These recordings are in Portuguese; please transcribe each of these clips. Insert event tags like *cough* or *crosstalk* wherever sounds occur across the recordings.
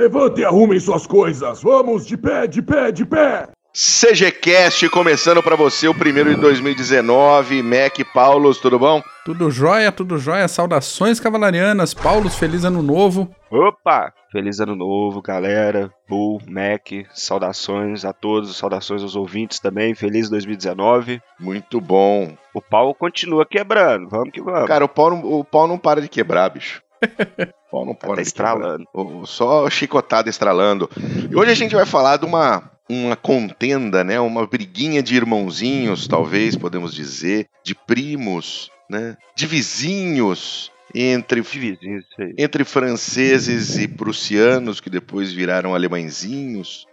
Levante e arrumem suas coisas. Vamos, de pé, de pé, de pé. CGCast começando para você o primeiro de 2019. Mac, Paulos, tudo bom? Tudo jóia, tudo jóia. Saudações cavalarianas. Paulos, feliz ano novo. Opa! Feliz ano novo, galera. Bull, Mac, saudações a todos, saudações aos ouvintes também. Feliz 2019. Muito bom. O pau continua quebrando. Vamos que vamos. Cara, o pau não, o pau não para de quebrar, bicho. *laughs* Pau não tá de estralando. quebrar. O- Só chicotada estralando. E hoje a gente vai falar de uma, uma contenda, né? Uma briguinha de irmãozinhos, talvez, podemos dizer. De primos, né? De vizinhos. Entre De vizinho, isso aí. entre franceses e prussianos, que depois viraram alemãezinhos.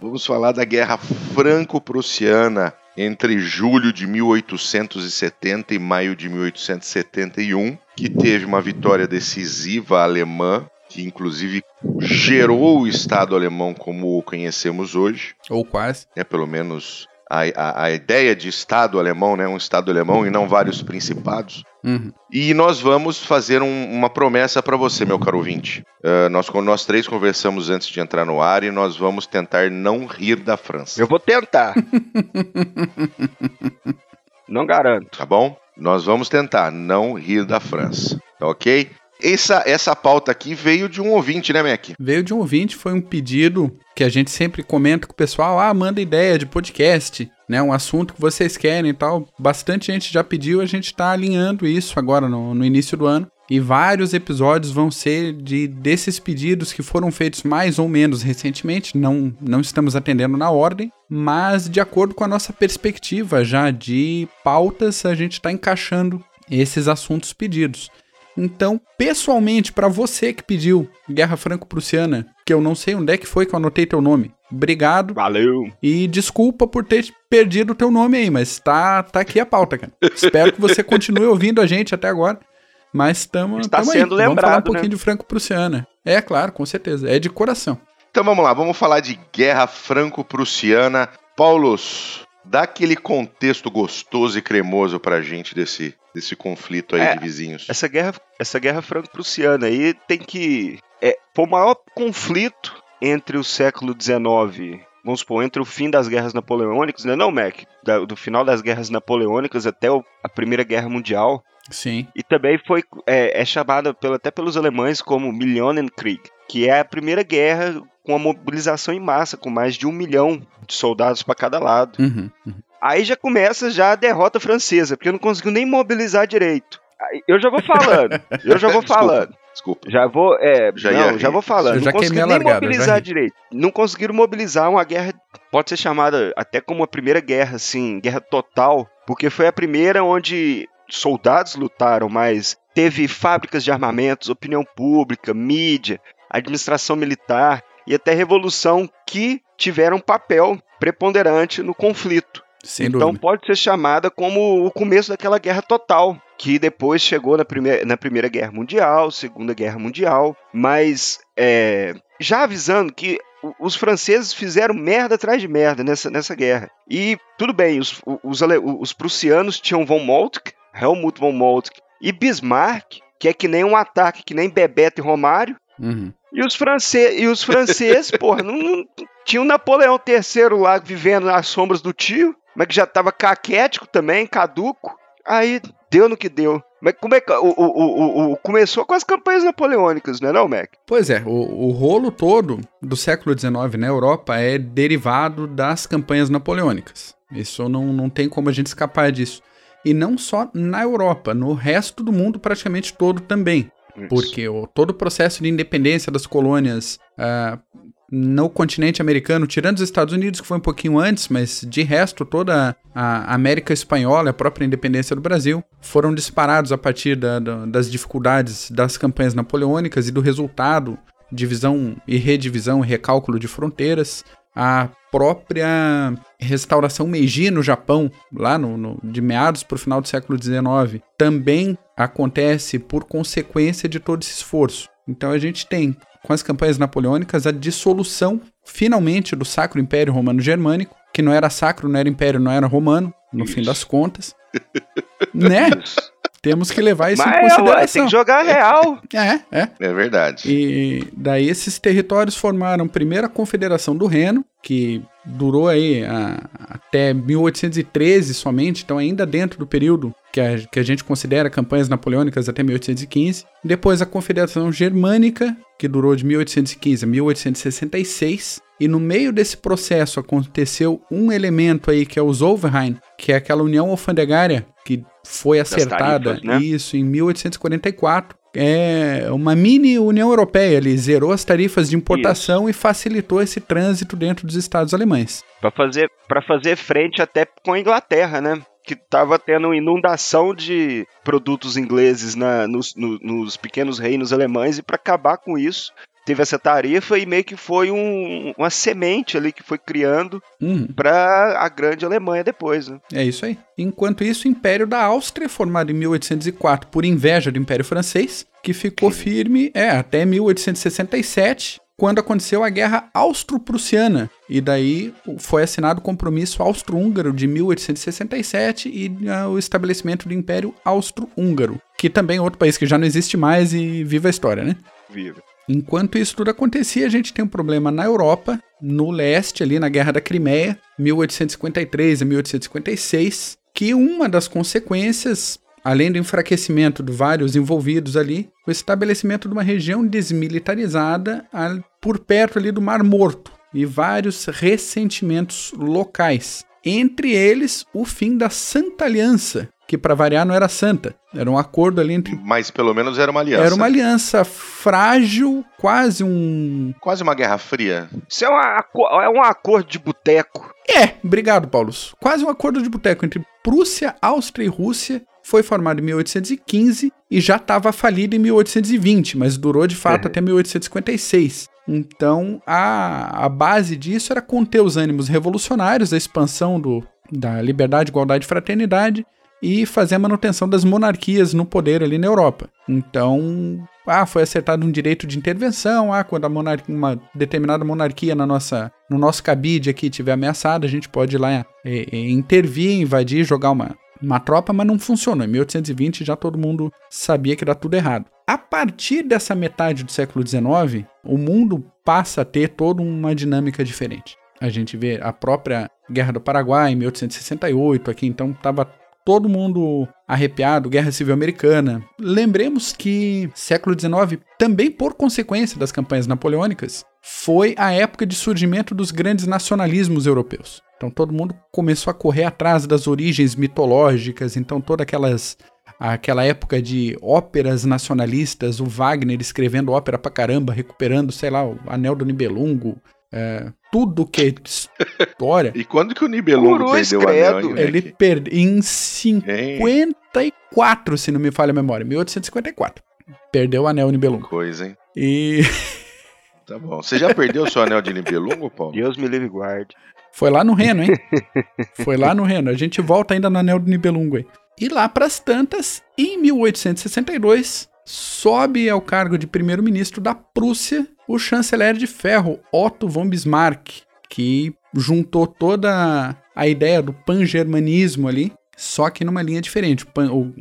Vamos falar da Guerra Franco-Prussiana entre julho de 1870 e maio de 1871, que teve uma vitória decisiva alemã, que inclusive gerou o Estado alemão como o conhecemos hoje Ou quase. né, pelo menos a, a, a ideia de Estado alemão, né, um Estado alemão e não vários principados. Uhum. E nós vamos fazer um- uma promessa para você, meu caro ouvinte. Ah, nós, nós três conversamos antes de entrar no ar e nós vamos tentar não rir da França. Eu vou tentar. *laughs* Não garanto. Tá bom? Nós vamos tentar não rir da França. Tá ok? Essa, essa pauta aqui veio de um ouvinte, né, Mac? Veio de um ouvinte, foi um pedido que a gente sempre comenta com o pessoal. Ah, manda ideia de podcast, né? Um assunto que vocês querem e tal. Bastante gente já pediu, a gente tá alinhando isso agora no, no início do ano. E vários episódios vão ser de desses pedidos que foram feitos mais ou menos recentemente. Não, não estamos atendendo na ordem, mas de acordo com a nossa perspectiva já de pautas, a gente está encaixando esses assuntos pedidos. Então, pessoalmente, pra você que pediu Guerra Franco-Prussiana, que eu não sei onde é que foi que eu anotei teu nome, obrigado. Valeu. E desculpa por ter perdido o teu nome aí, mas tá, tá aqui a pauta, cara. Espero que você continue ouvindo a gente até agora. Mas estamos Está aí. sendo Vamos falar um lembrado, pouquinho né? de Franco-Prussiana. É, claro, com certeza. É de coração. Então vamos lá, vamos falar de Guerra Franco-Prussiana. Paulos, dá aquele contexto gostoso e cremoso pra gente desse, desse conflito aí É, de vizinhos. Essa guerra, essa guerra franco-prussiana aí tem que. É, foi o maior conflito entre o século XIX, vamos supor, entre o fim das guerras napoleônicas, né? Não, Mac? Da- do final das guerras napoleônicas até o- a Primeira Guerra Mundial. Sim. E também foi é, é chamada pelo- até pelos alemães como Millionenkrieg, que é a primeira guerra com a mobilização em massa, com mais de um milhão de soldados para cada lado. Uhum, uhum. Aí já começa já a derrota francesa, porque não conseguiu nem mobilizar direito. Eu já vou falando, *laughs* eu já vou Desculpa. falando. Desculpa. Já vou, é, Já ia não, rir. já vou falando. Já não conseguiram a nem largada, mobilizar direito. Não conseguiram mobilizar uma guerra, pode ser chamada até como a primeira guerra, assim, guerra total, porque foi a primeira onde soldados lutaram, mas teve fábricas de armamentos, opinião pública, mídia, administração militar e até revolução que tiveram um papel preponderante no conflito. Sem então dúvida. pode ser chamada como o começo daquela guerra total, que depois chegou na primeira, na primeira Guerra Mundial, Segunda Guerra Mundial, mas é, já avisando que os franceses fizeram merda atrás de merda nessa, nessa guerra. E tudo bem, os, os, os prussianos tinham von Moltke, Helmut von Moltke e Bismarck, que é que nem um ataque, que nem Bebeto e Romário, Uhum. e os, france... e os franceses, *laughs* porra, não, não... tinha o Napoleão III lá vivendo nas sombras do tio, mas que já tava caquético também, caduco. Aí deu no que deu. Mas como é que. O, o, o, o- começou com as campanhas napoleônicas, não é, não, Mac? Pois é, o, o rolo todo do século XIX na Europa é derivado das campanhas napoleônicas. Isso não, não tem como a gente escapar disso. E não só na Europa, no resto do mundo praticamente todo também. Porque o, todo o processo de independência das colônias ah, no continente americano, tirando os Estados Unidos, que foi um pouquinho antes, mas de resto, toda a América Espanhola, a própria independência do Brasil, foram disparados a partir da- da- das dificuldades das campanhas napoleônicas e do resultado, divisão e redivisão e recálculo de fronteiras. A própria restauração Meiji no Japão, lá no, no- de meados para o final do século XIX, também acontece por consequência de todo esse esforço. Então a gente tem, com as campanhas napoleônicas, a dissolução, finalmente, do Sacro Império Romano Germânico, que não era sacro, não era império, não era romano, no fim Isso. das contas. *laughs* né? Temos que levar isso Mas em é, ué, tem consideração. que jogar real. É, é. É verdade. E daí esses territórios formaram primeiro a Confederação do Reno, que durou aí a- até 1813 somente, então ainda dentro do período que a, que a gente considera campanhas napoleônicas até 1815. Depois a Confederação Germânica, que durou de 1815 a 1866. E no meio desse processo aconteceu um elemento aí que é o Zollverein, que é aquela união alfandegária que foi acertada tarifas, né? isso em 1844. É uma mini União Europeia, ele zerou as tarifas de importação e facilitou esse trânsito dentro dos estados alemães. Pra fazer, pra fazer frente até com a Inglaterra, né? Que tava tendo inundação de produtos ingleses na- nos, no- nos pequenos reinos alemães, e para acabar com isso, teve essa tarifa e meio que foi um- uma semente ali que foi criando Uhum. para a grande Alemanha depois, né? É isso aí. Enquanto isso, o Império da Áustria, formado em 1804 por inveja do Império Francês, que ficou firme é, até 1867, quando aconteceu a Guerra Austro-Prussiana. E daí foi assinado o Compromisso Austro-Húngaro de 1867 e ah, o estabelecimento do Império Austro-Húngaro, que também é outro país que já não existe mais e viva a história, né? Viva. Enquanto isso tudo acontecia, a gente tem um problema na Europa, no leste, ali na Guerra da Crimeia, 1853 a 1856, que uma das consequências, além do enfraquecimento de vários envolvidos ali, o estabelecimento de uma região desmilitarizada por perto ali do Mar Morto e vários ressentimentos locais. Entre eles, o fim da Santa Aliança, que para variar não era santa, era um acordo ali entre Mas pelo menos era uma aliança. era uma aliança frágil, quase um. Quase uma guerra fria. Isso é, uma, é um acordo de boteco. É, obrigado, Paulo. Quase um acordo de boteco entre Prússia, Áustria e Rússia. Foi formado em 1815 e já estava falido em 1820, mas durou de fato Uhum. até 1856. Então, a, a base disso era conter os ânimos revolucionários, a expansão do, da liberdade, igualdade e fraternidade e fazer a manutenção das monarquias no poder ali na Europa. Então, ah, foi acertado um direito de intervenção, ah, quando uma determinada monarquia na nossa, no nosso cabide aqui estiver ameaçada, a gente pode ir lá é, é, intervir, invadir, jogar uma, uma tropa, mas não funcionou. Em 1820 já todo mundo sabia que era tudo errado. A partir dessa metade do século XIX, o mundo passa a ter toda uma dinâmica diferente. A gente vê a própria Guerra do Paraguai em 1868 aqui, então estava todo mundo arrepiado, Guerra Civil Americana. Lembremos que século XIX, também por consequência das campanhas napoleônicas, foi a época de surgimento dos grandes nacionalismos europeus. Então todo mundo começou a correr atrás das origens mitológicas, então todas aquelas aquela época de óperas nacionalistas, o Wagner escrevendo ópera pra caramba, recuperando, sei lá, o Anel do Nibelungo, é, tudo que é história. *laughs* E quando que o Nibelungo perdeu o anel, hein, Ele perdeu em Hein? 54, se não me falha a memória, 1854. Perdeu o anel Nibelungo. Coisa, hein? E *laughs* Tá bom. Você já perdeu o seu anel de Nibelungo, Paulo? Deus me livre e guarde. foi lá no Reno, hein? *laughs* Foi lá no Reno. A gente volta ainda no anel do Nibelungo aí. E lá pras tantas, em 1862, sobe ao cargo de primeiro-ministro da Prússia o chanceler de ferro Otto von Bismarck, que juntou toda a ideia do pan-germanismo ali, só que numa linha diferente. Pan- o-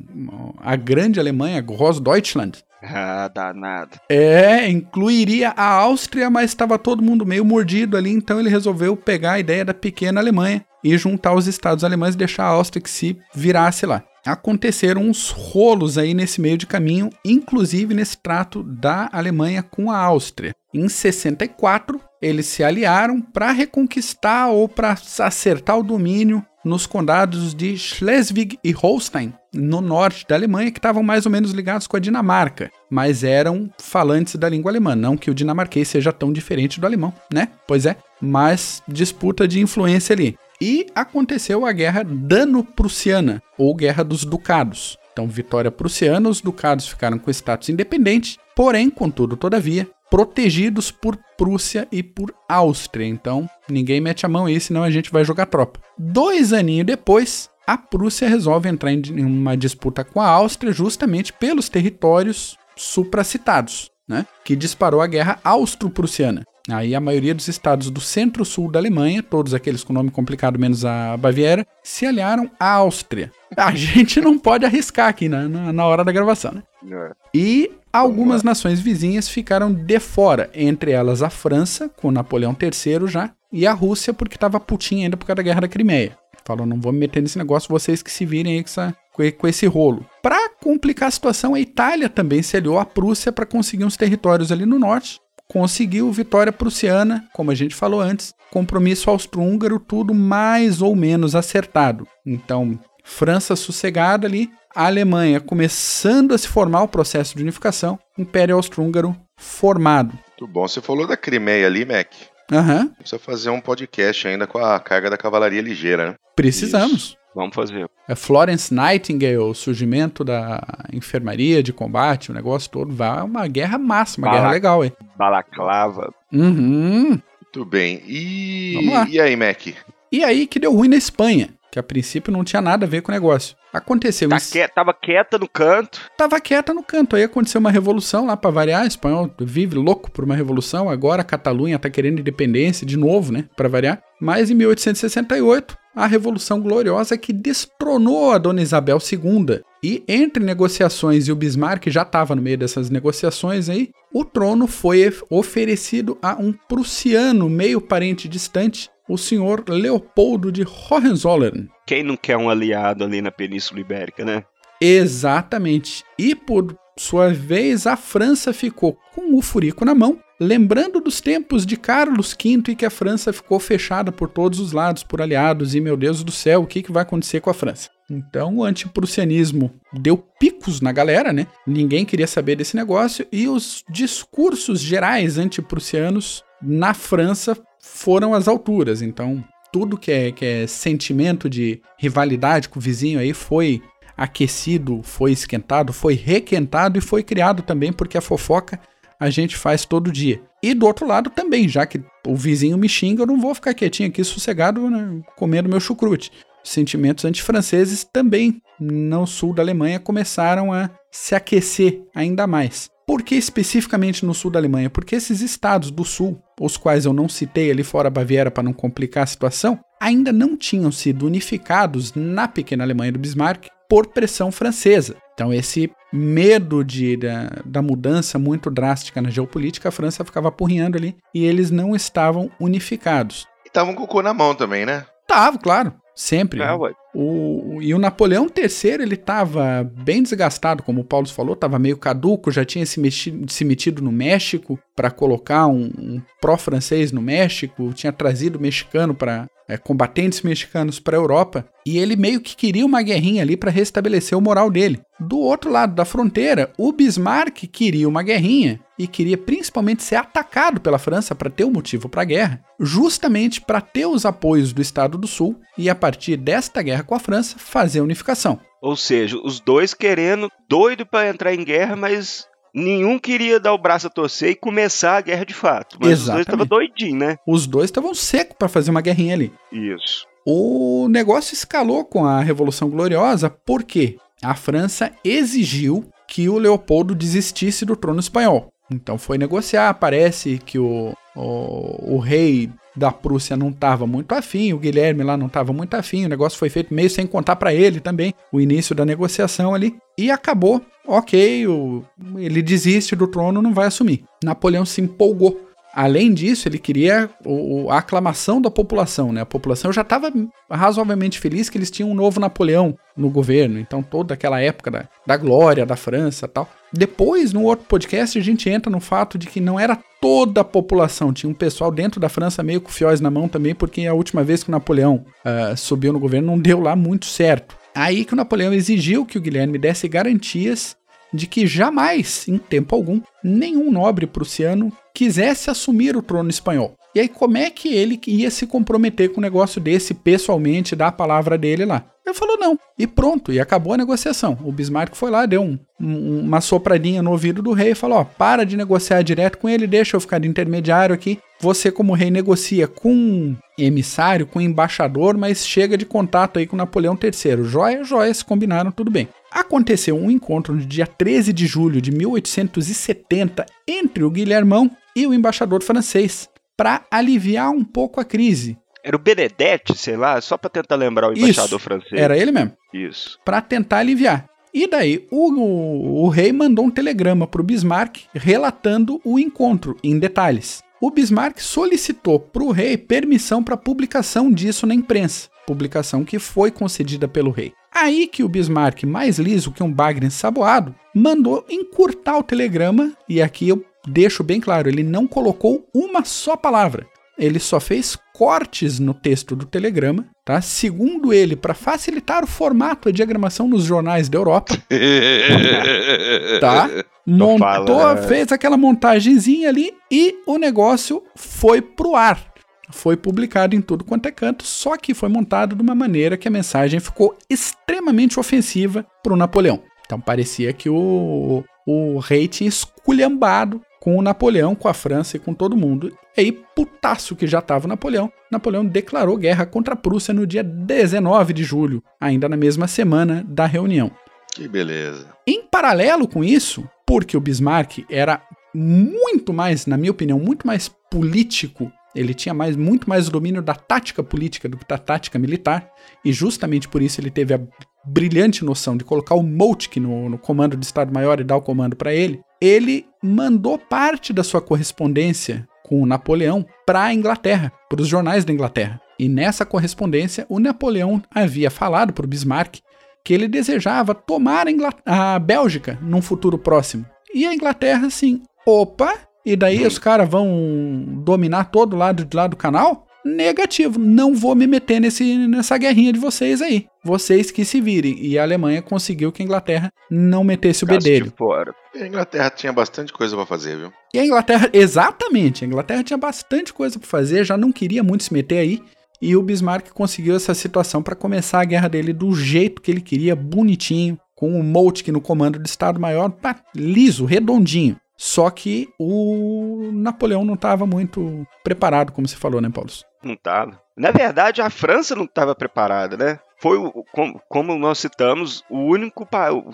a grande Alemanha, Grossdeutschland, *laughs* Ah, danado. é, incluiria a Áustria, mas estava todo mundo meio mordido ali, então ele resolveu pegar a ideia da pequena Alemanha e juntar os estados alemães e deixar a Áustria que se virasse lá. Aconteceram uns rolos aí nesse meio de caminho, inclusive nesse trato da Alemanha com a Áustria. Em 64, eles se aliaram para reconquistar ou para acertar o domínio nos condados de Schleswig e Holstein, no norte da Alemanha, que estavam mais ou menos ligados com a Dinamarca, mas eram falantes da língua alemã. Não que o dinamarquês seja tão diferente do alemão, né? Pois é, mas disputa de influência ali. E aconteceu a Guerra Dano-Prussiana, ou Guerra dos Ducados. Então, vitória prussiana, os ducados ficaram com status independente, porém, contudo, todavia, protegidos por Prússia e por Áustria. Então, ninguém mete a mão aí, senão a gente vai jogar tropa. Dois aninhos depois, a Prússia resolve entrar em uma disputa com a Áustria justamente pelos territórios supracitados, né? Que disparou a guerra austro-prussiana. Aí a maioria dos estados do centro-sul da Alemanha, todos aqueles com nome complicado menos a Baviera, se aliaram à Áustria. A *laughs* gente não pode arriscar aqui na, na, na hora da gravação, né? É. E algumas nações vizinhas ficaram de fora, entre elas a França, com Napoleão III já, e a Rússia, porque estava putinha ainda por causa da Guerra da Crimeia. Falou, não vou me meter nesse negócio, vocês que se virem aí com, essa, com- com esse rolo. Para complicar a situação, a Itália também se aliou à Prússia para conseguir uns territórios ali no norte. Conseguiu vitória prussiana, como a gente falou antes, compromisso austro-húngaro, tudo mais ou menos acertado. Então, França sossegada ali, a Alemanha começando a se formar o processo de unificação, Império Austro-Húngaro formado. Muito bom. Você falou da Crimeia ali, Mac. Aham, Precisa fazer um podcast ainda com a carga da cavalaria ligeira, né? precisamos. Vamos fazer. É Florence Nightingale, o surgimento da enfermaria de combate, o negócio todo, vai uma guerra massa, uma Bala- guerra legal, hein? Balaclava. Uhum. Muito bem. E, e aí, Mac? E aí que deu ruim na Espanha, que a princípio não tinha nada a ver com o negócio. Aconteceu Tá isso. que- Tava quieta no canto. Tava quieta no canto. Aí aconteceu uma revolução lá pra variar. O espanhol vive louco por uma revolução. Agora a Catalunha tá querendo independência de novo, né? Pra variar. Mas em 1868, a Revolução Gloriosa que destronou a Dona Isabel II. E entre negociações e o Bismarck já estava no meio dessas negociações aí, o trono foi oferecido a um prussiano meio parente distante, o senhor Leopoldo de Hohenzollern. Quem não quer um aliado ali na Península Ibérica, né? Exatamente. E por sua vez, a França ficou com o furico na mão, lembrando dos tempos de Carlos V e que a França ficou fechada por todos os lados por aliados e meu Deus do céu, o que, que vai acontecer com a França? Então o antiprussianismo deu picos na galera, né? Ninguém queria saber desse negócio e os discursos gerais antiprussianos na França foram às alturas. Então tudo que é, que é sentimento de rivalidade com o vizinho aí foi aquecido, foi esquentado, foi requentado e foi criado também porque a fofoca a gente faz todo dia. E do outro lado também, já que o vizinho me xinga, eu não vou ficar quietinho aqui sossegado né, comendo meu chucrute. Sentimentos antifranceses também no sul da Alemanha começaram a se aquecer ainda mais. Por que especificamente no sul da Alemanha? Porque esses estados do sul, os quais eu não citei ali fora a Baviera para não complicar a situação, ainda não tinham sido unificados na pequena Alemanha do Bismarck por pressão francesa. Então, esse medo de, da, da mudança muito drástica na geopolítica, a França ficava apurrinhando ali e eles não estavam unificados. E tava um cocô na mão também, né? Tava, claro, sempre. É, ué. O, e o Napoleão III, ele estava bem desgastado, como o Paulo falou, estava meio caduco, já tinha se, mexido, se metido no México para colocar um, um pró-francês no México, tinha trazido mexicano para é, combatentes mexicanos para a Europa, e ele meio que queria uma guerrinha ali para restabelecer o moral dele. Do outro lado da fronteira, o Bismarck queria uma guerrinha e queria principalmente ser atacado pela França para ter um motivo para a guerra, justamente para ter os apoios do Estado do Sul e a partir desta guerra com a França fazer a unificação. Ou seja, os dois querendo, doido pra entrar em guerra, mas nenhum queria dar o braço a torcer e começar a guerra de fato. Mas os dois Exatamente. estavam doidinhos, né? Os dois estavam secos para fazer uma guerrinha ali. Isso. O negócio escalou com a Revolução Gloriosa porque a França exigiu que o Leopoldo desistisse do trono espanhol. Então foi negociar, parece que o, o, o rei da Prússia não estava muito afim, o Guilherme lá não estava muito afim, o negócio foi feito meio sem contar para ele também, o início da negociação ali, e acabou, ok, o, ele desiste do trono, não vai assumir. Napoleão se empolgou. Além disso, ele queria o- a aclamação da população, né? A população já estava razoavelmente feliz que eles tinham um novo Napoleão no governo, então toda aquela época da, da glória da França tal. Depois, no outro podcast, a gente entra no fato de que não era toda a população, tinha um pessoal dentro da França meio com fióis na mão também, porque a última vez que o Napoleão ah, subiu no governo não deu lá muito certo. Aí que o Napoleão exigiu que o Guilherme desse garantias de que jamais, em tempo algum, nenhum nobre prussiano quisesse assumir o trono espanhol. E aí, como é que ele ia se comprometer com um negócio desse pessoalmente, dar a palavra dele lá? Ele falou não. E pronto, e acabou a negociação. O Bismarck foi lá, deu um- um- uma sopradinha no ouvido do rei e falou: ó, para de negociar direto com ele, deixa eu ficar de intermediário aqui. Você, como rei, negocia com emissário, com embaixador, mas chega de contato aí com Napoleão III. Joia, joia, se combinaram, tudo bem. Aconteceu um encontro no dia 13 de julho de 1870 entre o Guilhermão e o embaixador francês. Para aliviar um pouco a crise. Era o Benedetti, sei lá, só para tentar lembrar o embaixador Isso, francês. Era ele mesmo. Isso. Para tentar aliviar. E daí o, o, o rei mandou um telegrama para o Bismarck relatando o encontro em detalhes. O Bismarck solicitou para o rei permissão para publicação disso na imprensa, publicação que foi concedida pelo rei. Aí que o Bismarck, mais liso que um bagre ensaboado, mandou encurtar o telegrama, e aqui eu deixo bem claro, ele não colocou uma só palavra. Ele só fez cortes no texto do telegrama, tá? Segundo ele, para facilitar o formato e diagramação nos jornais da Europa, *laughs* tá? Montou, fala, né? fez aquela montagenzinha ali e o negócio foi pro ar. Foi publicado em tudo quanto é canto, só que foi montado de uma maneira que a mensagem ficou extremamente ofensiva pro Napoleão. Então parecia que o, o rei tinha esculhambado com o Napoleão, com a França e com todo mundo. E aí, putaço que já estava o Napoleão, Napoleão declarou guerra contra a Prússia no dia 19 de julho, ainda na mesma semana da reunião. Que beleza. Em paralelo com isso, porque o Bismarck era muito mais, na minha opinião, muito mais político, ele tinha mais, muito mais domínio da tática política do que da tática militar, e justamente por isso ele teve a brilhante noção de colocar o Moltke no, no comando de Estado-Maior e dar o comando para ele. Ele mandou parte da sua correspondência com o Napoleão para a Inglaterra, para os jornais da Inglaterra. E nessa correspondência, o Napoleão havia falado para o Bismarck que ele desejava tomar a, Ingl- a Bélgica num futuro próximo. E a Inglaterra, assim, opa, e daí os caras vão dominar todo lado de lá do canal? Negativo, não vou me meter nesse, nessa guerrinha de vocês aí. Vocês que se virem. E a Alemanha conseguiu que a Inglaterra não metesse o bedelho. fora. A Inglaterra tinha bastante coisa pra fazer, viu? E a Inglaterra, exatamente, a Inglaterra tinha bastante coisa para fazer, já não queria muito se meter aí. E o Bismarck conseguiu essa situação para começar a guerra dele do jeito que ele queria, bonitinho, com o Moltke no comando do Estado-Maior, liso, redondinho. Só que o Napoleão não estava muito preparado, como você falou, né, Paulo? Não tava. Na verdade, a França não estava preparada, né? Foi, como, como nós citamos, o único,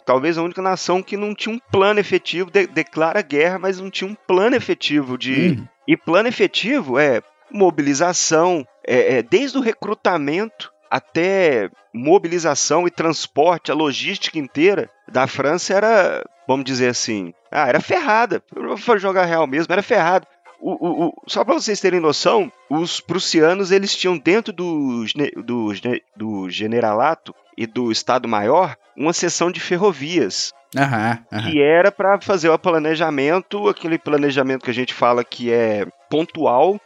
talvez a única nação que não tinha um plano efetivo, de- declara guerra, mas não tinha um plano efetivo de. Hum, E plano efetivo é mobilização, é, é, desde o recrutamento até mobilização e transporte, a logística inteira da França era, vamos dizer assim, ah, era ferrada. Para jogar real mesmo, era ferrada. O, o- só para vocês terem noção, os prussianos eles tinham dentro do, do, do generalato e do Estado-Maior uma seção de ferrovias aham, aham. que era para fazer o planejamento, aquele planejamento que a gente fala que é pontual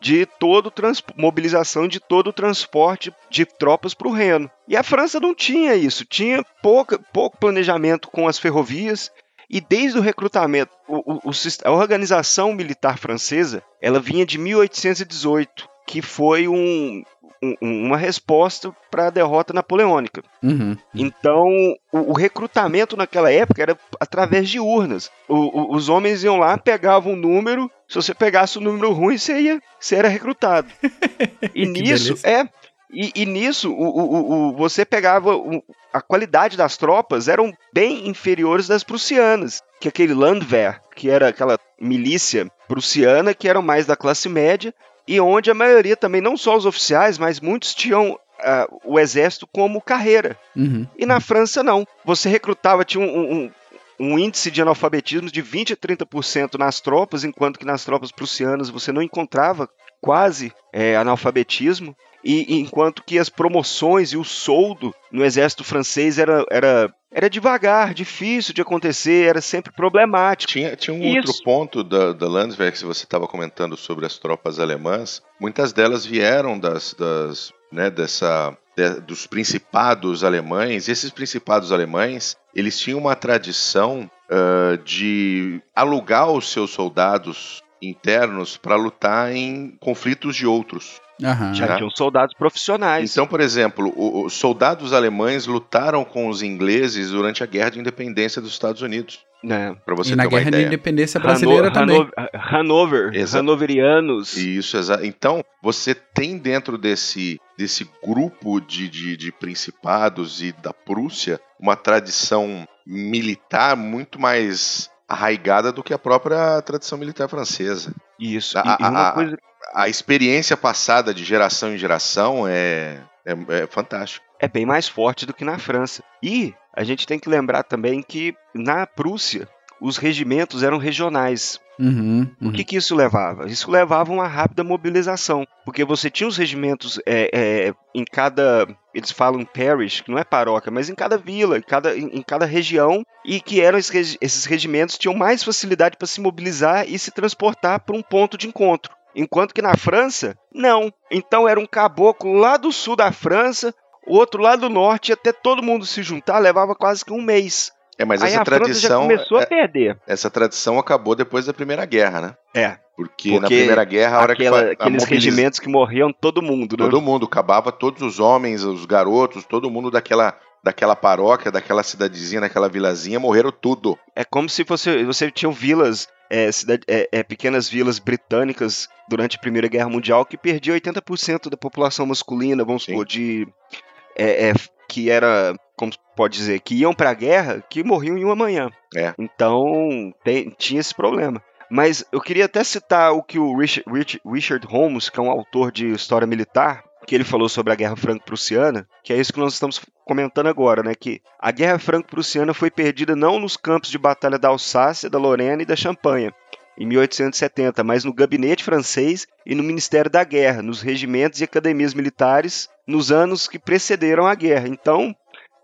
de todo mobilização de todo o transporte de tropas para o Reno. E a França não tinha isso, tinha pouca, pouco planejamento com as ferrovias e desde o recrutamento, o- o- o a organização militar francesa, ela vinha de 1818, que foi um- um- uma resposta para a derrota napoleônica. Uhum. Então, o, o recrutamento naquela época era através de urnas. O- o- os homens iam lá, pegavam um número. Se você pegasse um número ruim, você, ia, você era recrutado. *laughs* E nisso, beleza. é. E, e nisso, o, o- o- o- você pegava. A qualidade das tropas eram bem inferiores das prussianas. Que aquele Landwehr, que era aquela milícia prussiana, que eram mais da classe média, e onde a maioria também, não só os oficiais, mas muitos tinham ah, o exército como carreira. Uhum. E na França, não. Você recrutava, tinha um, um- um índice de analfabetismo de 20 a 30% nas tropas, enquanto que nas tropas prussianas você não encontrava quase é, analfabetismo. E, enquanto que as promoções e o soldo no exército francês era, era, era devagar, difícil de acontecer, era sempre problemático. Tinha, tinha um Isso. outro ponto da, da Landwehr que você estava comentando sobre as tropas alemãs. Muitas delas vieram das, das né, dessa, de- dos principados alemães. E esses principados alemães, eles tinham uma tradição ah, de alugar os seus soldados internos para lutar em conflitos de outros. Aham. Já Tá. tinham soldados profissionais. Então, por exemplo, os soldados alemães lutaram com os ingleses durante a Guerra de Independência dos Estados Unidos. né? Para você E na ter uma Guerra de. Independência Brasileira Hano- também. Hanover, Exa- Hanoverianos. Isso, exa- então você tem dentro desse, desse grupo de, de, de principados e da Prússia uma tradição militar muito mais arraigada do que a própria tradição militar francesa. Isso. A- E, e uma a- coisa. a experiência passada de geração em geração é, é, é fantástico. É bem mais forte do que na França. E a gente tem que lembrar também que na Prússia os regimentos eram regionais. Uhum, O uhum. que, que isso levava? Isso levava a uma rápida mobilização, porque você tinha os regimentos é, é, em cada, eles falam parish, que não é paróquia, mas em cada vila, em cada, em, cada região, e que eram esses, esses regimentos tinham mais facilidade para se mobilizar e se transportar para um ponto de encontro. Enquanto que na França, não. Então era um caboclo lá do sul da França, o outro lá do norte, e até todo mundo se juntar levava quase que um mês. É, mas Aí essa a tradição, começou a é- perder. essa tradição acabou depois da Primeira Guerra, né? É, Porque, Porque na Primeira Guerra, a hora aquela- que a aqueles mobiliza- regimentos que morriam todo mundo, né? todo mundo acabava, todos os homens, os garotos, todo mundo daquela daquela paróquia, daquela cidadezinha, daquela vilazinha, morreram tudo. É como se você, você tinha vilas, é, cidade- é, é, pequenas vilas britânicas durante a Primeira Guerra Mundial que perdia 80% da população masculina, vamos Sim. supor, de. é, é, que era, como pode dizer, que iam pra guerra, que morriam em uma manhã. É. Então, tem- tinha esse problema. Mas eu queria até citar o que o Richard, Rich- Richard Holmes, que é um autor de história militar, que ele falou sobre a Guerra Franco-Prussiana, que é isso que nós estamos comentando agora, né? Que a Guerra Franco-Prussiana foi perdida não nos campos de batalha da Alsácia, da Lorena e da Champanha, em 1870, mas no gabinete francês e no Ministério da Guerra, nos regimentos e academias militares, nos anos que precederam a guerra. Então,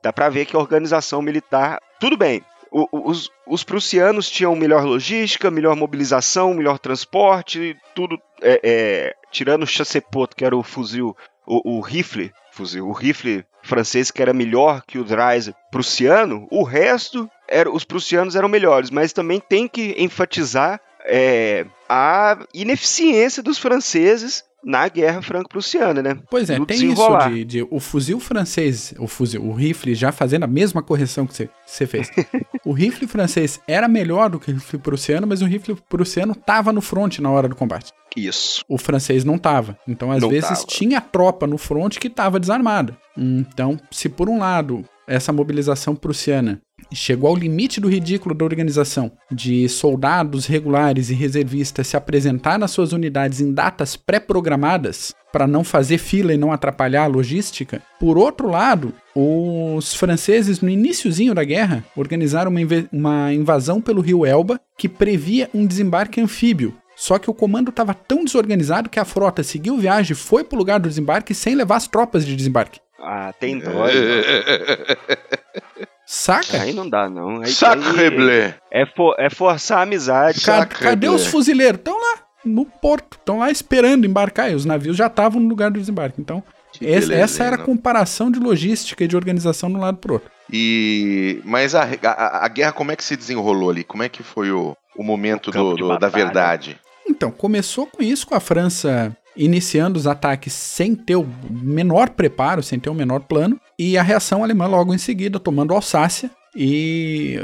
dá pra ver que a organização militar, tudo bem. Os, os prussianos tinham melhor logística, melhor mobilização, melhor transporte, tudo é, é, tirando o chassepot, que era o fuzil, o, o rifle, fuzil, o rifle francês que era melhor que o Dreiser prussiano, o resto era, os prussianos eram melhores, mas também tem que enfatizar é, a ineficiência dos franceses na guerra franco-prussiana, né? Pois é, no tem isso de, de o fuzil francês, o fuzil, o rifle, já fazendo a mesma correção que você- fez. *laughs* o rifle francês era melhor do que o rifle prussiano, mas o rifle prussiano tava no front na hora do combate. Isso. O francês não tava. Então, às Não vezes, tava. tinha tropa no front que tava desarmada. Então, se por um lado essa mobilização prussiana chegou ao limite do ridículo da organização de soldados regulares e reservistas se apresentar nas suas unidades em datas pré-programadas para não fazer fila e não atrapalhar a logística, por outro lado, os franceses no iniciozinho da guerra organizaram uma, inve- uma invasão pelo rio Elba que previa um desembarque anfíbio. Só que o comando estava tão desorganizado que a frota seguiu viagem, foi para o lugar do desembarque sem levar as tropas de desembarque. Ah, tem dó. *laughs* Saca? Aí não dá, não. Aí, Sacre aí bleu. é, for- é forçar a amizade. Cadê os fuzileiros? Estão lá no porto, estão lá esperando embarcar. E os navios já estavam no lugar do desembarque. Então, essa, essa era a comparação de logística e de organização de um lado pro outro. E mas a, a, a guerra como é que se desenrolou ali? Como é que foi o, o momento O do, do- da verdade? Então, começou com isso, com a França iniciando os ataques sem ter o menor preparo, sem ter o menor plano, e a reação alemã logo em seguida, tomando Alsácia, e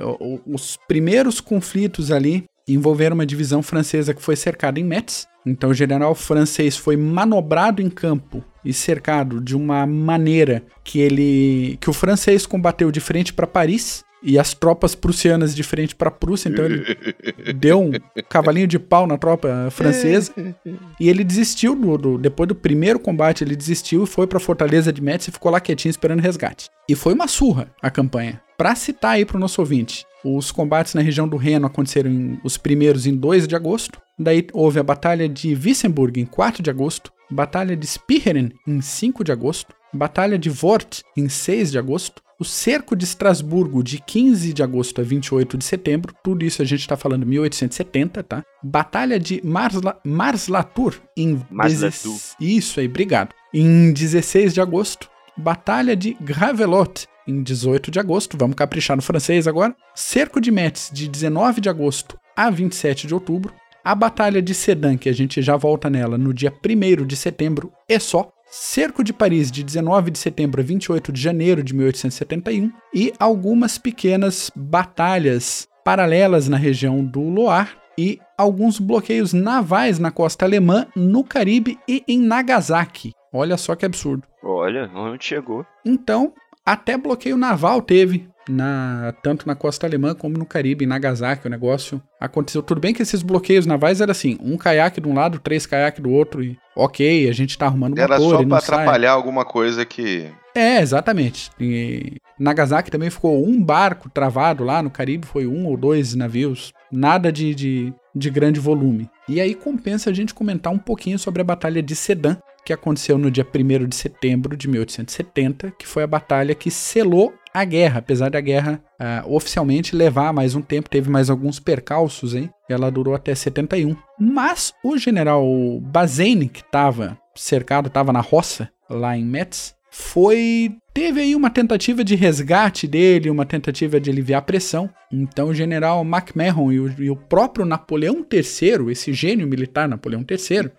os primeiros conflitos ali envolveram uma divisão francesa que foi cercada em Metz. Então, o general francês foi manobrado em campo e cercado de uma maneira que ele que o francês combateu de frente para Paris e as tropas prussianas de frente para Prússia. Então, ele *laughs* deu um cavalinho de pau na tropa francesa *laughs* e ele desistiu do, do- depois do primeiro combate ele desistiu e foi para a fortaleza de Metz e ficou lá quietinho esperando resgate. E foi uma surra a campanha. Para citar aí para o nosso ouvinte, os combates na região do Reno aconteceram em- os primeiros em 2 de agosto, daí houve a batalha de Wissembourg em 4 de agosto, batalha de Spicheren em 5 de agosto, batalha de Wort em 6 de agosto, o cerco de Estrasburgo de 15 de agosto a 28 de setembro, tudo isso a gente está falando 1870, tá? Batalha de Marsla, Marslatur em Marslatur. 16 Isso aí, obrigado. Em 16 de agosto, Batalha de Gravelotte em 18 de agosto, vamos caprichar no francês agora. Cerco de Metz de 19 de agosto a 27 de outubro. A Batalha de Sedan, que a gente já volta nela no dia 1 de setembro e só. Cerco de Paris de 19 de setembro a 28 de janeiro de 1871 e algumas pequenas batalhas paralelas na região do Loire e alguns bloqueios navais na costa alemã, no Caribe e em Nagasaki. Olha só que absurdo. Olha, onde chegou. Então, até bloqueio naval teve na, tanto na costa alemã como no Caribe, em Nagasaki, o negócio aconteceu. Tudo bem que esses bloqueios navais eram assim, um caiaque de um lado, três caiaques do outro, e ok, a gente tá arrumando Era motor, só e pra não sai. atrapalhar alguma coisa que. É, exatamente. E Nagasaki também ficou um barco travado lá, no Caribe foi um ou dois navios, nada de, de, de grande volume. E aí compensa a gente comentar um pouquinho sobre a Batalha de Sedan, que aconteceu no dia 1 de setembro de 1870, que foi a batalha que selou a guerra, apesar da guerra ah, oficialmente levar mais um tempo, teve mais alguns percalços, hein? Ela durou até 71. Mas o general Bazaine, que estava cercado, estava na roça, lá em Metz, foi. Teve aí uma tentativa de resgate dele, uma tentativa de aliviar a pressão. Então o general MacMahon e o, e o próprio Napoleão III, esse gênio militar Napoleão III,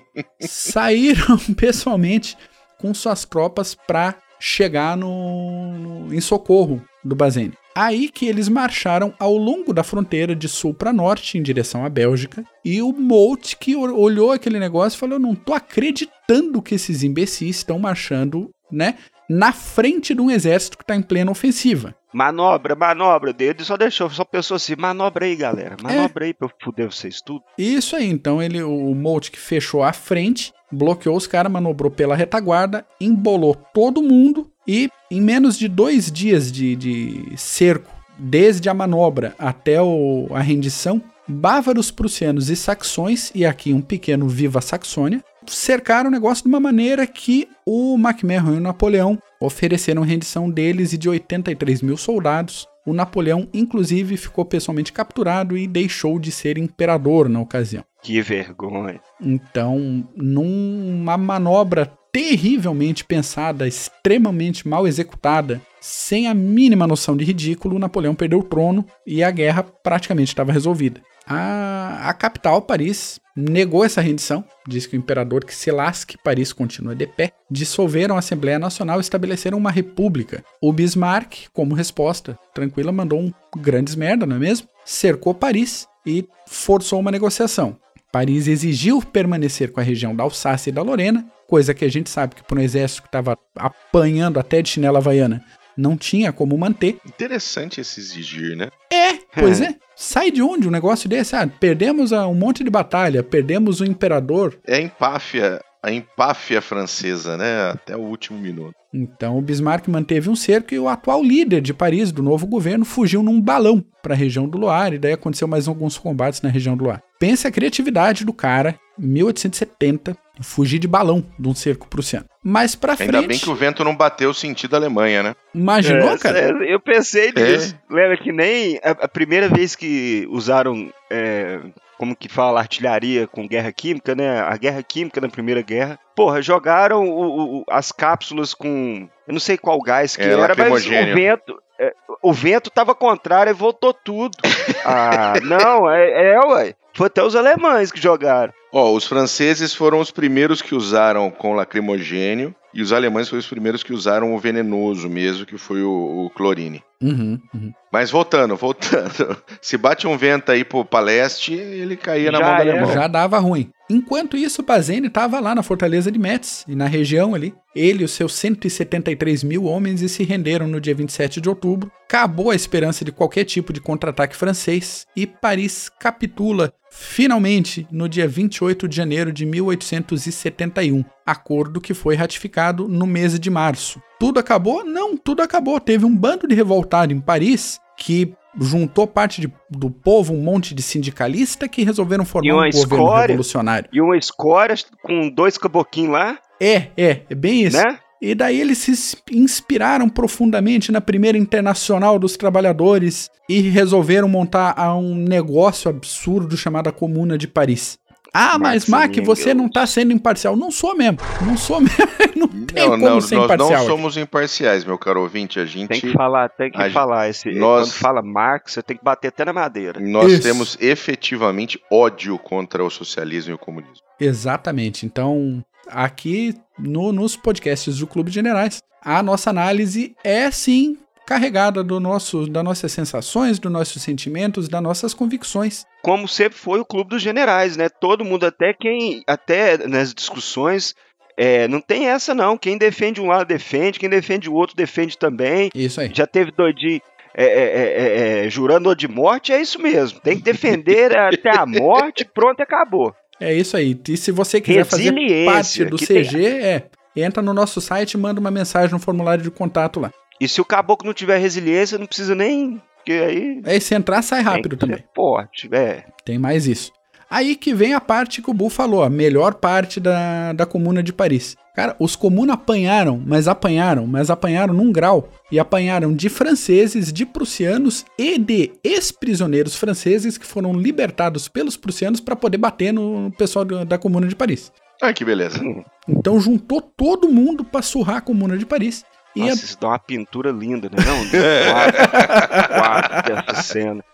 *laughs* saíram *laughs* pessoalmente com suas tropas para chegar no, no- em socorro do Bazaine. Aí que eles marcharam ao longo da fronteira de sul para norte, em direção à Bélgica, e o Molt que olhou aquele negócio e falou: "Não tô acreditando que esses imbecis estão marchando, né, na frente de um exército que tá em plena ofensiva". Manobra, manobra. Ele só deixou, só pensou assim: manobra aí, galera. Manobra aí pra eu fuder vocês tudo. Isso aí, então ele, o Molt que fechou a frente, bloqueou os caras, manobrou pela retaguarda, embolou todo mundo e em menos de dois dias de, de cerco, desde a manobra até o- a rendição, bávaros, prussianos e saxões, e aqui um pequeno Viva Saxônia, cercaram o negócio de uma maneira que o MacMahon e o Napoleão ofereceram rendição deles e de 83 mil soldados. O Napoleão, inclusive, ficou pessoalmente capturado e deixou de ser imperador na ocasião. Que vergonha. Então, numa manobra terrivelmente pensada, extremamente mal executada, sem a mínima noção de ridículo, Napoleão perdeu o trono e a guerra praticamente estava resolvida. A, a capital, Paris, negou essa rendição, disse que o imperador que se lasque, Paris continua de pé, dissolveram a Assembleia Nacional e estabeleceram uma república. O Bismarck, como resposta, tranquila, mandou um grandes merda, não é mesmo? Cercou Paris e forçou uma negociação. Paris exigiu permanecer com a região da Alsácia e da Lorena, coisa que a gente sabe que para um exército que estava apanhando até de chinela havaiana não tinha como manter. Interessante esse exigir, né? É, *laughs* pois é. Sai de onde um negócio desse? Ah, perdemos um monte de batalha, perdemos o imperador. É empáfia, a empáfia francesa, né? Até o último minuto. Então o Bismarck manteve um cerco e o atual líder de Paris do novo governo fugiu num balão para a região do Loire e daí aconteceu mais alguns combates na região do Loire. Pense a criatividade do cara, 1870, fugir de balão de um cerco prussiano. Mas pra Ainda bem frente, que o vento não bateu o sentido da Alemanha, né? imaginou, É, cara? é, eu pensei É. nisso. Lembra que nem a, a primeira vez que usaram, é, como que fala, artilharia com guerra química, né? A guerra química na Primeira Guerra. Porra, jogaram o- o- as cápsulas com. Eu não sei qual gás que É, era, mas o vento. é, o vento tava contrário e voltou tudo. *laughs* ah, não, é, é, ué. Foi até os alemães que jogaram. Ó, os franceses foram os primeiros que usaram com lacrimogênio e os alemães foram os primeiros que usaram o venenoso mesmo, que foi o, o clorine. Uhum, uhum. Mas voltando, voltando. *laughs* Se bate um vento aí pro paleste, ele caía na Já mão do alemão. Já dava ruim. Enquanto isso, Bazaine estava lá na fortaleza de Metz e na região ali. Ele e os seus 173 mil homens e se renderam no dia 27 de outubro. Acabou a esperança de qualquer tipo de contra-ataque francês e Paris capitula finalmente no dia 28 de janeiro de 1871. Acordo que foi ratificado no mês de março. Tudo acabou? Não, tudo acabou. Teve um bando de revoltado em Paris que juntou parte de- do povo, um monte de sindicalista que resolveram formar um uma governo escória. revolucionário. E uma escória com dois caboquinhos lá, É, é, é bem isso. né? E daí eles se ins- inspiraram profundamente na primeira internacional dos trabalhadores e resolveram montar um negócio absurdo chamado a Comuna de Paris. Ah, mas Mac, você não tá sendo imparcial. Não sou mesmo. Não sou *laughs* mesmo. Não tem Não, como não, ser nós imparcial. não aqui. somos imparciais, meu caro ouvinte. A gente, Tem que falar, tem que a falar. Esse, nós- Quando fala Marx, você tem que bater até na madeira. nós Isso. temos efetivamente ódio contra o socialismo e o comunismo. Exatamente. Então, aqui no- nos podcasts do Clube de Generais, a nossa análise é sim carregada do nosso, das nossas sensações, dos nossos sentimentos, das nossas convicções. Como sempre foi o clube dos generais, né? Todo mundo, até quem, até nas discussões, É, não tem essa não. Quem defende um lado defende, quem defende o outro defende também. Isso aí. Já teve doidinho é, é, é, é, jurando de morte, é isso mesmo. Tem que defender *laughs* até a morte, pronto, acabou. É isso aí. E se você quiser fazer parte do CG, tem... é, entra no nosso site e manda uma mensagem no formulário de contato lá. E se o caboclo não tiver resiliência, não precisa nem. Porque aí. É, se entrar, sai rápido também. Forte, é. Tem mais isso. Aí que vem a parte que o Bu falou, a melhor parte da, da Comuna de Paris. Cara, os comunas apanharam, mas apanharam, mas apanharam num grau. E apanharam de franceses, de prussianos e de ex-prisioneiros franceses que foram libertados pelos prussianos para poder bater no pessoal da Comuna de Paris. Ah, que beleza. Então juntou todo mundo para surrar a Comuna de Paris. Nossa, a... isso dá uma pintura linda, né? Não, *laughs* quadro dessa cena.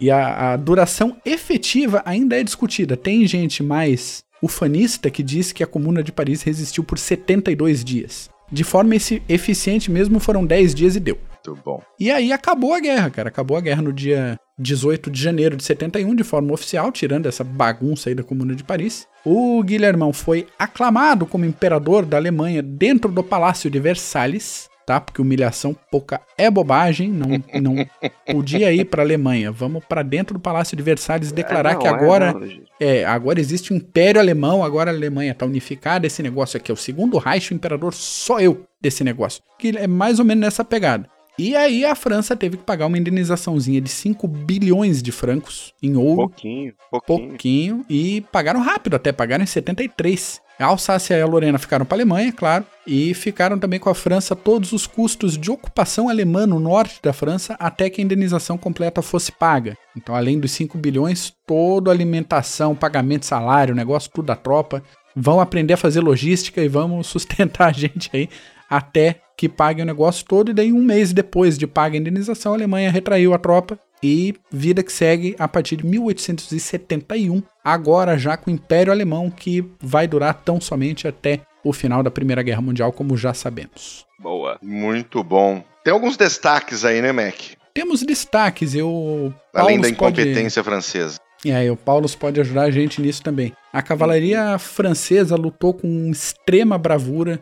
E a, a, duração efetiva ainda é discutida. Tem gente mais ufanista que diz que a Comuna de Paris resistiu por 72 dias. De forma eficiente mesmo, foram 10 dias e deu. Muito bom. E aí acabou a guerra, cara. Acabou a guerra no dia 18 de janeiro de 71, de forma oficial, tirando essa bagunça aí da Comuna de Paris. O Guilhermão foi aclamado como imperador da Alemanha dentro do Palácio de Versalhes tá? Porque humilhação pouca é bobagem, não, não *laughs* podia ir para a Alemanha. Vamos para dentro do Palácio de Versalhes declarar é, não, que agora é, é, agora existe um Império Alemão, agora a Alemanha está unificada, esse negócio aqui é o segundo Reich, o imperador só eu desse negócio. Que é mais ou menos nessa pegada. E aí a França teve que pagar uma indenizaçãozinha de 5 bilhões de francos em ouro. Pouquinho, pouquinho. Pouquinho. E pagaram rápido até, pagaram em 73. A Alsácia e a Lorena ficaram para a Alemanha, claro, e ficaram também com a França todos os custos de ocupação alemã no norte da França até que a indenização completa fosse paga. Então, além dos 5 bilhões, toda alimentação, pagamento salário, negócio tudo da tropa, vão aprender a fazer logística e vamos *laughs* sustentar a gente aí até que pague o negócio todo. E daí, um mês depois de paga a indenização, a Alemanha retraiu a tropa e vida que segue a partir de 1871, agora já com o Império Alemão, que vai durar tão somente até o final da Primeira Guerra Mundial, como já sabemos. Boa. Muito bom. Tem alguns destaques aí, né, Mac? Temos destaques, eu. Além da incompetência pode... francesa. É, o Paulo pode ajudar a gente nisso também. A cavalaria francesa lutou com extrema bravura,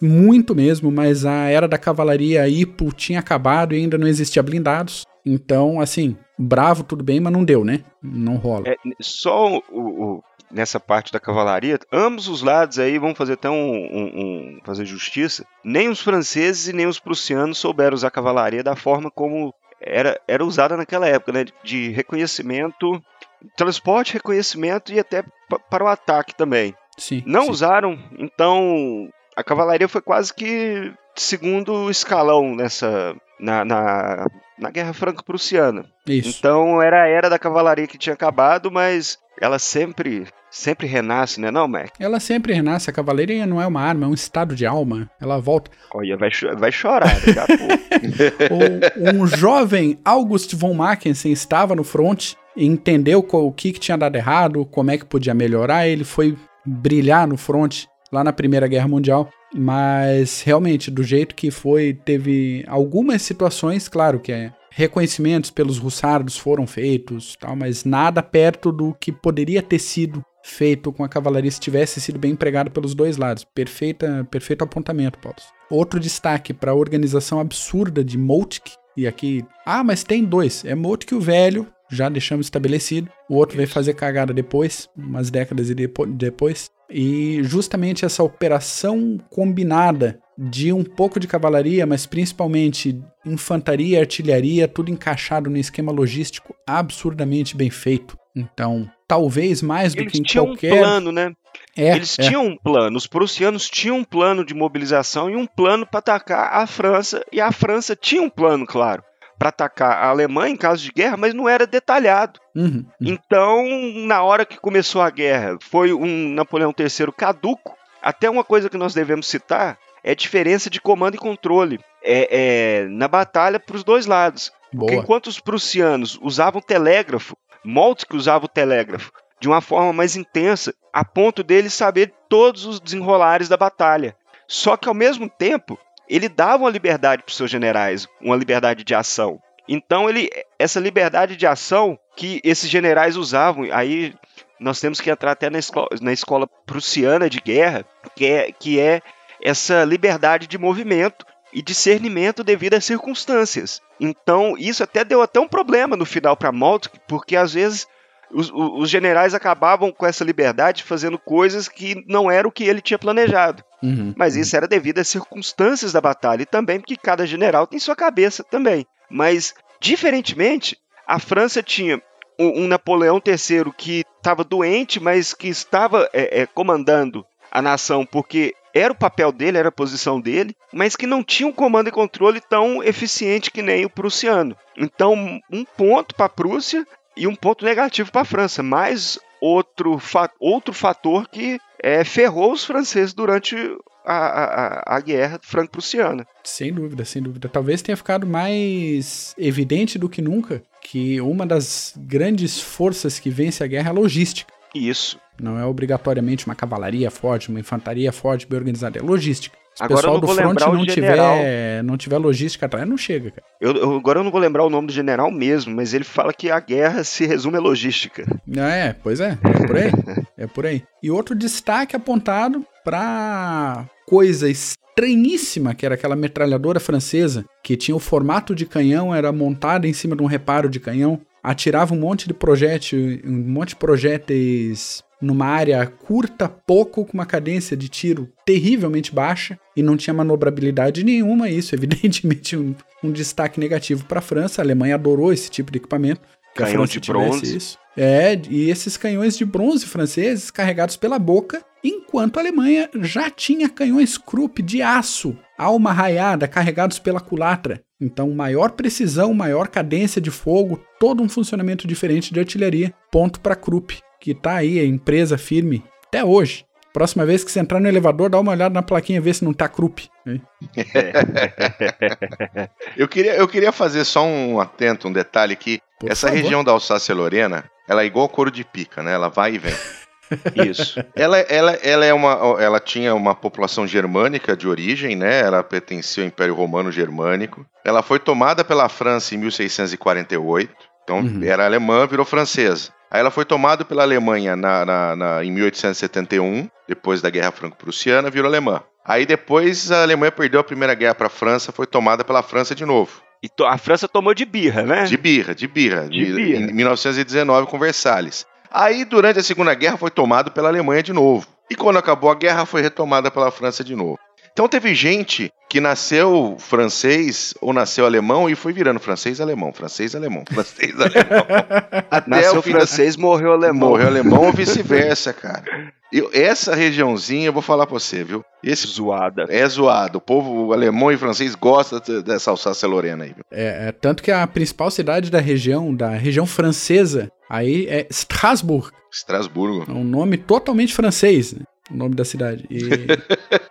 muito mesmo, mas a era da cavalaria Ipo tinha acabado e ainda não existia blindados. Então, assim, bravo tudo bem, mas não deu, né? Não rola. É, só o, o, nessa parte da cavalaria, ambos os lados aí vão fazer até um, um, um, fazer justiça. Nem os franceses e nem os prussianos souberam usar a cavalaria da forma como era, era usada naquela época, né? De reconhecimento, transporte, reconhecimento e até para o ataque também. Sim. Não sim. usaram, então a cavalaria foi quase que segundo escalão nessa na, na, na Guerra Franco-Prussiana. Isso. Então era a era da cavalaria que tinha acabado, mas ela sempre sempre renasce, né, não, Mac? Ela sempre renasce. A cavalaria não é uma arma, é um estado de alma. Ela volta. Olha, vai, vai chorar daqui a *laughs* pouco. um jovem August von Mackensen estava no front e entendeu o que, que tinha dado errado, como é que podia melhorar. Ele foi brilhar no front lá na Primeira Guerra Mundial. Mas realmente, do jeito que foi, teve algumas situações, claro que é reconhecimentos pelos russardos foram feitos, tal, mas nada perto do que poderia ter sido feito com a cavalaria se tivesse sido bem empregado pelos dois lados. Perfeita, perfeito apontamento, Paulo. Outro destaque para a organização absurda de Moltke, e aqui, ah, mas tem dois, é Moltke o velho, já deixamos estabelecido, o outro veio fazer cagada depois, umas décadas depois, e justamente essa operação combinada de um pouco de cavalaria, mas principalmente infantaria, artilharia, tudo encaixado no esquema logístico absurdamente bem feito. Então, talvez mais do Eles que em tinham qualquer. um plano, né? É, Eles é. tinham um plano, os prussianos tinham um plano de mobilização e um plano para atacar a França, e a França tinha um plano, claro para atacar a Alemanha em caso de guerra, mas não era detalhado. Uhum, uhum. Então, na hora que começou a guerra, foi um Napoleão III caduco. Até uma coisa que nós devemos citar é a diferença de comando e controle é, é na batalha para os dois lados. Boa. Porque enquanto os prussianos usavam telégrafo, Moltke usava o telégrafo de uma forma mais intensa, a ponto dele saber todos os desenrolares da batalha. Só que ao mesmo tempo, ele dava uma liberdade para os seus generais, uma liberdade de ação. Então ele, essa liberdade de ação que esses generais usavam, aí nós temos que entrar até na escola, na escola prussiana de guerra, que é, que é essa liberdade de movimento e discernimento devido às circunstâncias. Então, isso até deu até um problema no final para Moltke, porque às vezes os, os, generais acabavam com essa liberdade fazendo coisas que não era o que ele tinha planejado. Uhum. Mas isso era devido às circunstâncias da batalha e também porque cada general tem sua cabeça também. Mas, diferentemente, a França tinha um, um Napoleão III que estava doente, mas que estava é, é, comandando a nação porque era o papel dele, era a posição dele, mas que não tinha um comando e controle tão eficiente que nem o prussiano. Então, um ponto para a Prússia e um ponto negativo para a França, mais outro, fa outro fator que é, ferrou os franceses durante a, a, a guerra franco-prussiana. Sem dúvida, sem dúvida. Talvez tenha ficado mais evidente do que nunca que uma das grandes forças que vence a guerra é a logística. Isso. Não é obrigatoriamente uma cavalaria forte, uma infantaria forte, bem organizada, é logística. Se o pessoal do front não tiver, não tiver logística atrás, não chega, cara. Eu, eu, agora eu não vou lembrar o nome do general mesmo, mas ele fala que a guerra se resume à logística. É, pois é, é por aí. *laughs* é por aí. E outro destaque apontado para coisa estranhíssima, que era aquela metralhadora francesa, que tinha o formato de canhão, era montada em cima de um reparo de canhão, atirava um monte de projétil, um monte de projéteis numa área curta, pouco, com uma cadência de tiro terrivelmente baixa e não tinha manobrabilidade nenhuma. Isso, *laughs* evidentemente, um, um destaque negativo para a França. A Alemanha adorou esse tipo de equipamento. Canhão de bronze. Isso. É, e esses canhões de bronze franceses carregados pela boca, enquanto a Alemanha já tinha canhões Krupp de aço, alma raiada, carregados pela culatra. Então, maior precisão, maior cadência de fogo, todo um funcionamento diferente de artilharia. Ponto para Krupp que tá aí, a empresa firme, até hoje. Próxima vez que você entrar no elevador, dá uma olhada na plaquinha, ver se não tá Krupp. *laughs* eu, queria, eu queria fazer só um atento, um detalhe que Por essa favor. região da Alsácia-Lorena, ela é igual couro de pica, né? Ela vai e vem. *laughs* Isso. ela, ela, ela, é uma, ela tinha uma população germânica de origem, né? Ela pertencia ao Império Romano Germânico. Ela foi tomada pela França em 1648. Então uhum. era alemã, virou francesa. Aí ela foi tomada pela Alemanha na, na, na, em 1871, depois da Guerra Franco-Prussiana, virou alemã. Aí depois a Alemanha perdeu a Primeira Guerra para a França, foi tomada pela França de novo. E a França tomou de birra, né? De birra, de birra. De, de birra. Em 1919 com Versalhes. Aí durante a Segunda Guerra foi tomado pela Alemanha de novo. E quando acabou a guerra foi retomada pela França de novo. Então teve gente que nasceu francês ou nasceu alemão e foi virando francês alemão, francês alemão, *laughs* francês alemão. Até nasceu o francês, da... morreu alemão. Morreu alemão ou vice-versa, *laughs* cara. Eu, essa regiãozinha, eu vou falar pra você, viu? Esse zoada. É zoado. O povo alemão e francês gosta dessa Alsácia Lorena aí. Viu? É, é, tanto que a principal cidade da região, da região francesa, aí é Strasbourg. Estrasburgo. É um nome totalmente francês, né? O nome da cidade. E... *laughs*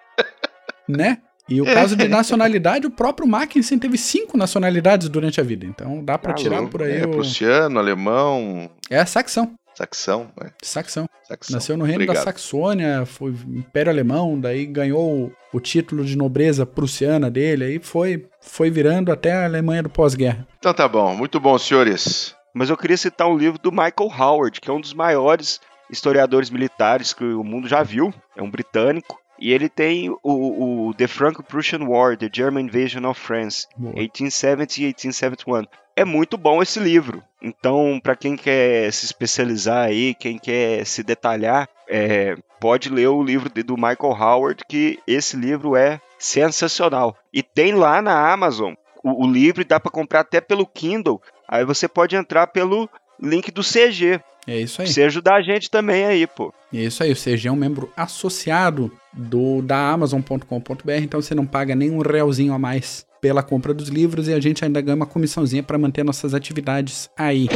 né? E o caso de nacionalidade, o próprio Mackensen teve cinco nacionalidades durante a vida. Então dá para tá tirar por aí. É, o... prussiano, alemão. É saxão. Saxão, né? Saxão. Saxão. Nasceu no reino Obrigado. da Saxônia, foi Império Alemão, daí ganhou o título de nobreza prussiana dele, aí foi, foi virando até a Alemanha do pós-guerra. Então tá bom, muito bom, senhores. Mas eu queria citar um livro do Michael Howard, que é um dos maiores historiadores militares que o mundo já viu. É um britânico. E ele tem o, o The Franco-Prussian War, The German Invasion of France, 1870 e 1871. É muito bom esse livro. Então, para quem quer se especializar aí, quem quer se detalhar, é, pode ler o livro do Michael Howard, que esse livro é sensacional. E tem lá na Amazon o, o livro, dá para comprar até pelo Kindle. Aí você pode entrar pelo link do CG. É isso aí. Você ajudar a gente também aí, pô. É isso aí, o CG é um membro associado do da Amazon.com.br, então você não paga nem um realzinho a mais pela compra dos livros e a gente ainda ganha uma comissãozinha para manter nossas atividades aí.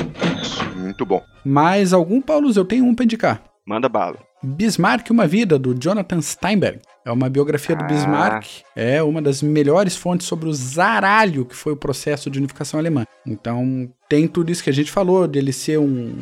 Muito bom. Mais algum, Paulo? Eu tenho um pra indicar. Manda bala. Bismarck, uma vida, do Jonathan Steinberg. É uma biografia do ah. Bismarck, é uma das melhores fontes sobre o zaralho que foi o processo de unificação alemã. Então, tem tudo isso que a gente falou, dele ser um,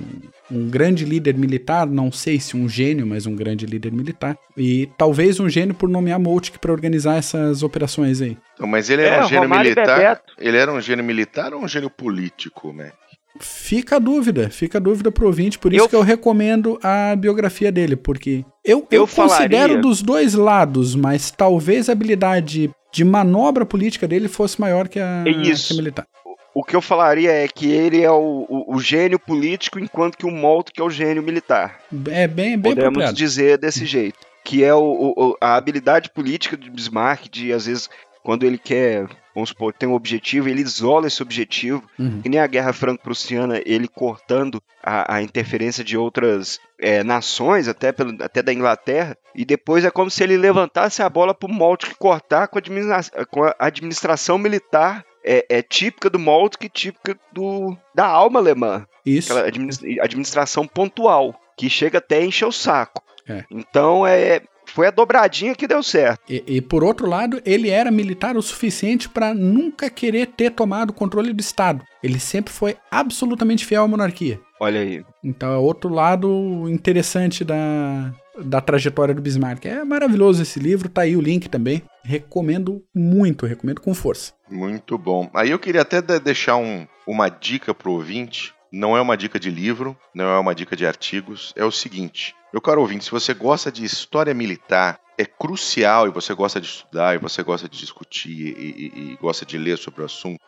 um grande líder militar, não sei se um gênio, mas um grande líder militar. E talvez um gênio por nomear Moltke para organizar essas operações aí. Então, mas ele era é, um gênio militar. Ele era um gênio militar ou um gênio político, né? Fica a dúvida, fica a dúvida pro ouvinte, por isso Eu- que eu recomendo a biografia dele, porque eu, eu, Eu considero dos dois lados, mas talvez a habilidade de manobra política dele fosse maior que a, É isso. que a militar. O que eu falaria é que ele é o, o- o gênio político, enquanto que o Moltke é o gênio militar. É bem, bem Podemos apropriado. dizer desse jeito. Que é o- a habilidade política de Bismarck de, às vezes, quando ele quer, vamos supor, tem um objetivo, ele isola esse objetivo. Uhum. Que nem a Guerra Franco-Prussiana, ele cortando a, a interferência de outras é, nações, até, pelo, até da Inglaterra. E depois é como se ele levantasse a bola para o Moltke cortar com a, administra- com a administração militar é, é típica do Moltke, típica do, da alma alemã Isso. aquela administ- administração pontual, que chega até a encher o saco. É. Então é, foi a dobradinha que deu certo. E, e, por outro lado, ele era militar o suficiente para nunca querer ter tomado o controle do Estado. Ele sempre foi absolutamente fiel à monarquia. Olha aí. Então é outro lado interessante da, da trajetória do Bismarck. É maravilhoso esse livro, tá aí o link também. Recomendo muito, recomendo com força. Muito bom. Aí eu queria até de- deixar um- uma dica pro ouvinte. Não é uma dica de livro, não é uma dica de artigos. É o seguinte, meu caro ouvinte, se você gosta de história militar, é crucial e você gosta de estudar e você gosta de discutir e, e- e gosta de ler sobre o assunto,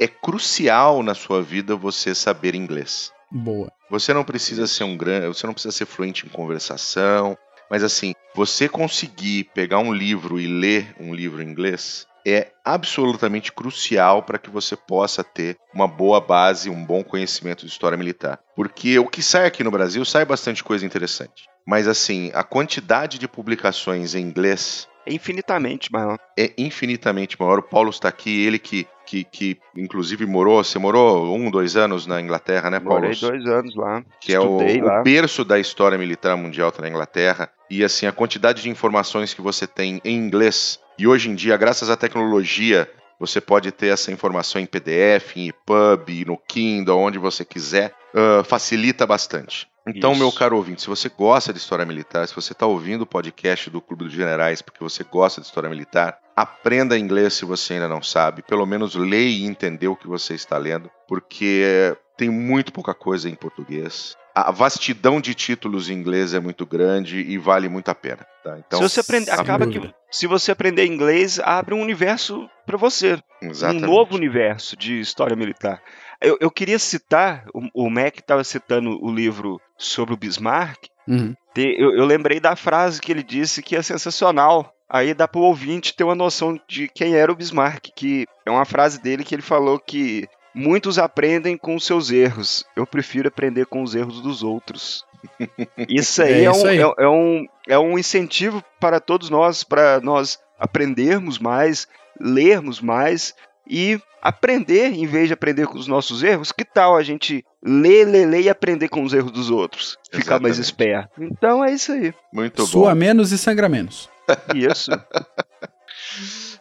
é crucial na sua vida você saber inglês. Boa. Você não precisa ser um grande, você não precisa ser fluente em conversação, mas assim, você conseguir pegar um livro e ler um livro em inglês é absolutamente crucial para que você possa ter uma boa base, um bom conhecimento de história militar. Porque o que sai aqui no Brasil sai bastante coisa interessante. Mas assim, a quantidade de publicações em inglês É infinitamente maior. é infinitamente maior. O Paulo está aqui, ele que, que, que inclusive morou, você morou um, dois anos na Inglaterra, né, Paulo? Morei dois anos lá. que é o, lá. o berço da história militar mundial tá na Inglaterra. E assim, a quantidade de informações que você tem em inglês. E hoje em dia, graças à tecnologia, você pode ter essa informação em PDF, em EPUB, no Kindle, onde você quiser. ah, facilita bastante. Então, Isso. meu caro ouvinte, se você gosta de história militar, se você está ouvindo o podcast do Clube dos Generais porque você gosta de história militar, aprenda inglês se você ainda não sabe. Pelo menos leia e entenda o que você está lendo, porque tem muito pouca coisa em português. A vastidão de títulos em inglês é muito grande e vale muito a pena. tá? Então, se você aprender, sem acaba que se você aprender inglês, abre um universo para você, Exatamente. um novo universo de história militar. Eu, eu queria citar, o, o Mac estava citando o livro sobre o Bismarck, Uhum. Eu, eu lembrei da frase que ele disse que é sensacional. Aí dá pro ouvinte ter uma noção de quem era o Bismarck, que é uma frase dele que ele falou que muitos aprendem com os seus erros. Eu prefiro aprender com os erros dos outros. *laughs* Isso aí É é, um, aí. é- é um, é um incentivo para todos nós, para nós aprendermos mais, lermos mais e aprender, em vez de aprender com os nossos erros, que tal a gente ler, ler, ler e aprender com os erros dos outros? Ficar mais Exatamente. esperto. Então é isso aí. Muito Sua bom. menos e sangra menos. Isso. *laughs*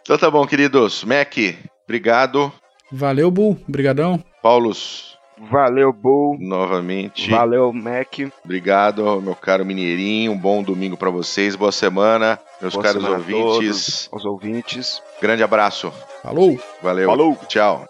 Então tá bom, queridos. Mac, obrigado. Valeu, Bull. Brigadão. Paulos, Valeu, Bull. novamente. Valeu, Mac. Obrigado, meu caro Mineirinho. Um bom domingo pra vocês. Boa semana, meus Boa caros semana ouvintes. aos ouvintes. Grande abraço. Falou. Valeu. Falou. Tchau.